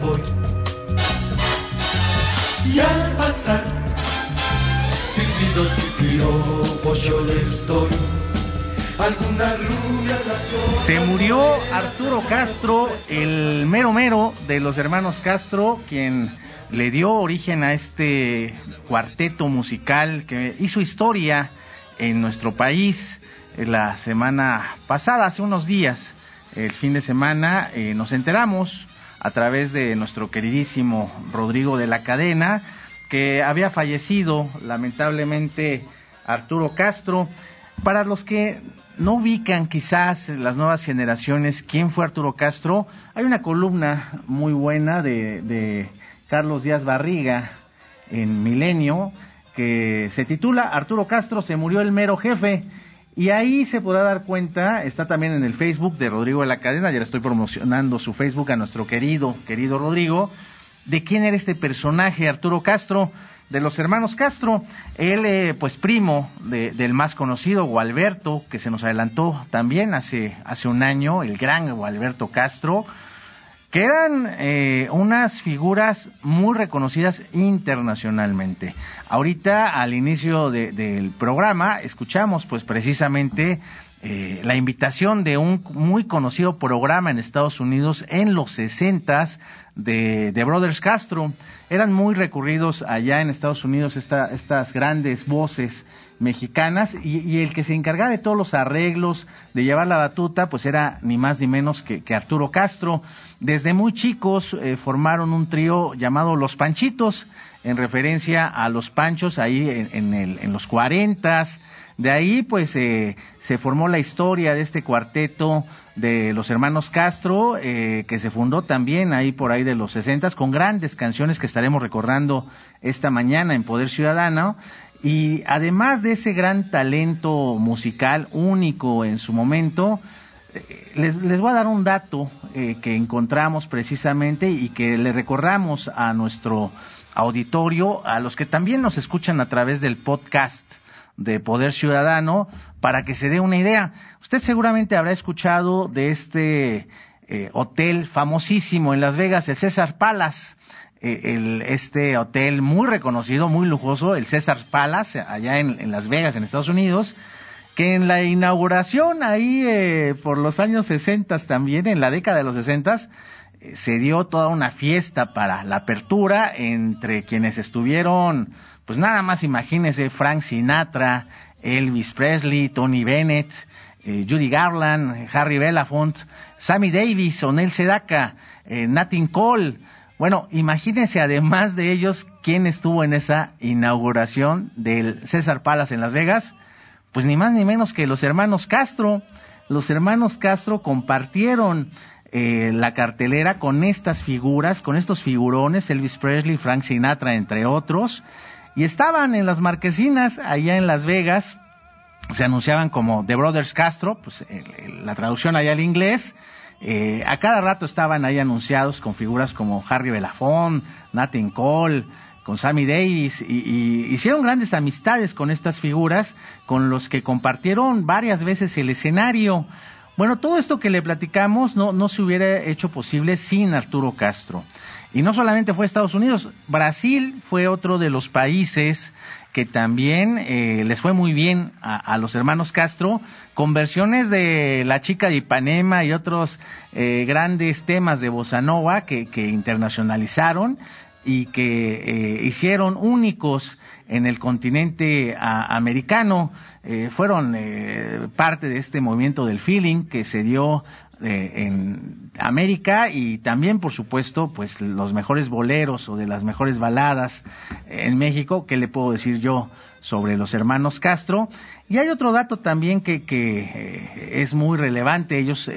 Voy. Y al pasar, yo rubias las Se murió Arturo Castro, el mero mero de los hermanos Castro, quien le dio origen a este cuarteto musical que hizo historia en nuestro país eh, la semana pasada, hace unos días, el fin de semana, eh, nos enteramos a través de nuestro queridísimo Rodrigo de la Cadena que había fallecido lamentablemente Arturo Castro. Para los que no ubican quizás las nuevas generaciones quién fue Arturo Castro, hay una columna muy buena de, de Carlos Díaz Barriga en Milenio que se titula Arturo Castro se murió el mero jefe. Y ahí se podrá dar cuenta, está también en el Facebook de Rodrigo de la Cadena, ya le estoy promocionando su Facebook a nuestro querido, querido Rodrigo, de quién era este personaje, Arturo Castro, de los hermanos Castro. Él, eh, pues primo de- del más conocido, Gualberto, que se nos adelantó también hace, hace un año, el gran Gualberto Castro, que eran eh, unas figuras muy reconocidas internacionalmente. Ahorita, al inicio de- del programa, escuchamos pues precisamente eh, la invitación de un muy conocido programa en Estados Unidos en los sesentas de, de Brothers Castro. Eran muy recurridos allá en Estados Unidos esta- estas grandes voces mexicanas y, el que se encargaba de todos los arreglos, de llevar la batuta, pues era ni más ni menos que, que Arturo Castro. Desde muy chicos eh, formaron un trío llamado Los Panchitos, en referencia a los Panchos ahí en, en el- en los cuarentas. De ahí, pues, eh, se formó la historia de este cuarteto de los hermanos Castro, eh, que se fundó también ahí por ahí de los sesentas, con grandes canciones que estaremos recordando esta mañana en Poder Ciudadano. Y además de ese gran talento musical único en su momento, eh, les, les voy a dar un dato eh, que encontramos precisamente y que le recordamos a nuestro auditorio, a los que también nos escuchan a través del podcast de Poder Ciudadano, para que se dé una idea. Usted seguramente habrá escuchado de este eh, hotel famosísimo en Las Vegas, el César Palace. Eh, el, este hotel muy reconocido, muy lujoso, el César Palace, allá en, en Las Vegas, en Estados Unidos, que en la inauguración ahí eh, por los años 60 también, en la década de los 60 eh, se dio toda una fiesta para la apertura entre quienes estuvieron, pues nada más imagínese Frank Sinatra, Elvis Presley, Tony Bennett, eh, Judy Garland, Harry Belafonte, Sammy Davis, Onel Sedaka, eh, Nat King Cole. Bueno, imagínense además de ellos quién estuvo en esa inauguración del César Palace en Las Vegas pues ni más ni menos que los hermanos Castro. Los hermanos Castro compartieron eh, la cartelera con estas figuras, con estos figurones, Elvis Presley, Frank Sinatra, entre otros, y estaban en las marquesinas allá en Las Vegas, se anunciaban como The Brothers Castro, pues la traducción allá al inglés, eh, a cada rato estaban ahí anunciados con figuras como Harry Belafonte, Nat King Cole, con Sammy Davis, y hicieron grandes amistades con estas figuras, con los que compartieron varias veces el escenario. Bueno, todo esto que le platicamos no, no se hubiera hecho posible sin Arturo Castro. Y no solamente fue Estados Unidos, Brasil fue otro de los países que también eh, les fue muy bien a, a los hermanos Castro, con versiones de La chica de Ipanema y otros eh, grandes temas de Bossa Nova que, que internacionalizaron y que eh, hicieron únicos en el continente americano, eh, fueron eh, parte de este movimiento del feeling que se dio en América y también, por supuesto, pues los mejores boleros o de las mejores baladas en México, ¿qué le puedo decir yo sobre los hermanos Castro? Y hay otro dato también que, que es muy relevante, ellos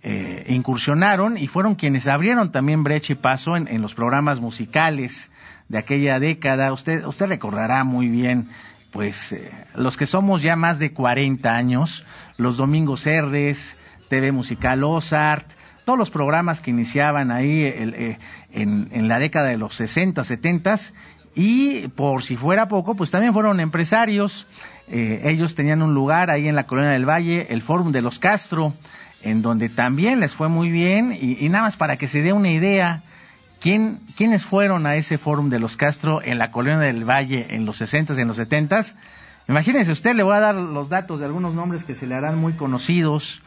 eh, incursionaron y fueron quienes abrieron también brecha y paso en, los programas musicales de aquella década. Usted, usted recordará muy bien, pues, eh, los que somos ya más de 40 años, los Domingos Herdes, TV Musical Ozart, todos los programas que iniciaban ahí eh, en, la década de los 60, 70 y por si fuera poco, pues también fueron empresarios. ellos tenían un lugar ahí en la Colonia del Valle, el Fórum de los Castro, en donde también les fue muy bien y, nada más para que se dé una idea, ¿quién, ¿quiénes fueron a ese fórum de los Castro en la Colonia del Valle en los 60s y en los 70s? Imagínense usted, le voy a dar los datos de algunos nombres que se le harán muy conocidos.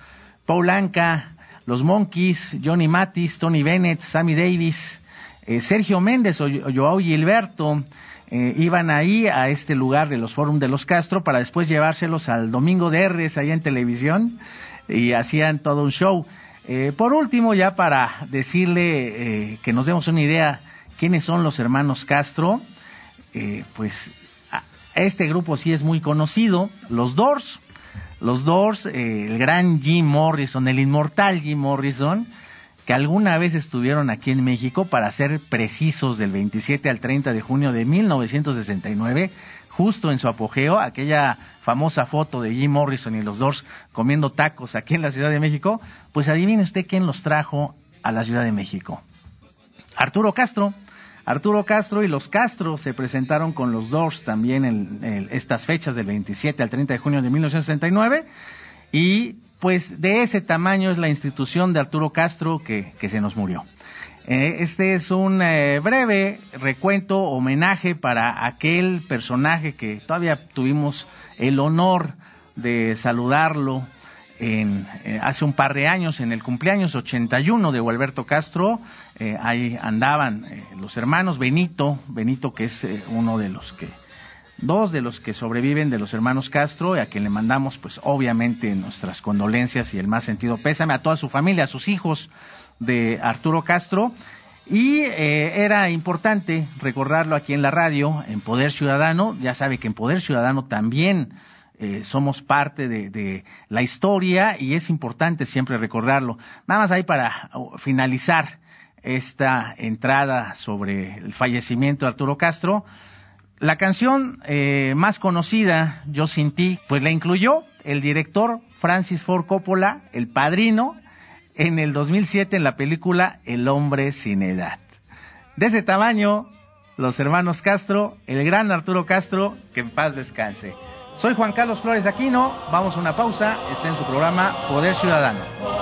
Paul Anka, los Monkeys, Johnny Matis, Tony Bennett, Sammy Davis, eh, Sergio Méndez o, Joao Gilberto, eh, iban ahí a este lugar de los Fórum de los Castro para después llevárselos al Domingo de R's allá en televisión y hacían todo un show. Eh, por último, ya para decirle que nos demos una idea quiénes son los hermanos Castro, pues este grupo sí es muy conocido, los Doors, los Doors, el gran Jim Morrison, el inmortal Jim Morrison, que alguna vez estuvieron aquí en México, para ser precisos, del 27 al 30 de junio de 1969, justo en su apogeo, aquella famosa foto de Jim Morrison y los Doors comiendo tacos aquí en la Ciudad de México, pues adivine usted quién los trajo a la Ciudad de México. Arturo Castro. Arturo Castro y los Castro se presentaron con los Doors también en, estas fechas del 27 al 30 de junio de 1969 y pues de ese tamaño es la institución de Arturo Castro que se nos murió. Eh, este es un eh, breve recuento, homenaje para aquel personaje que todavía tuvimos el honor de saludarlo en, eh, hace un par de años, en el cumpleaños 81 de Gualberto Castro. ahí andaban los hermanos Benito, Benito que es uno de los que, dos de los que sobreviven de los hermanos Castro, a quien le mandamos pues obviamente nuestras condolencias y el más sentido pésame a toda su familia, a sus hijos, de Arturo Castro y eh, era importante recordarlo aquí en la radio, en Poder Ciudadano. Ya sabe que en Poder Ciudadano también eh, somos parte de, la historia y es importante siempre recordarlo. Nada más ahí para uh, finalizar esta entrada sobre el fallecimiento de Arturo Castro. La canción eh, más conocida, Yo sin ti, pues la incluyó el director Francis Ford Coppola, el padrino, en el 2007 en la película El hombre sin edad. De ese tamaño, los hermanos Castro, el gran Arturo Castro, que en paz descanse. Soy Juan Carlos Flores Aquino, vamos a una pausa, está en su programa Poder Ciudadano.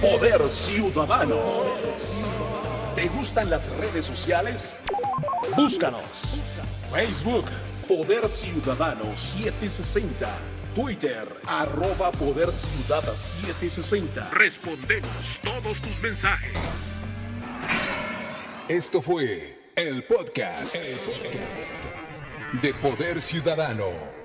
Poder Ciudadano. ¿Te gustan las redes sociales? Búscanos. Facebook, Poder Ciudadano 760. Twitter, arroba Poder Ciudad 760. Respondemos todos tus mensajes. Esto fue el podcast, el podcast de Poder Ciudadano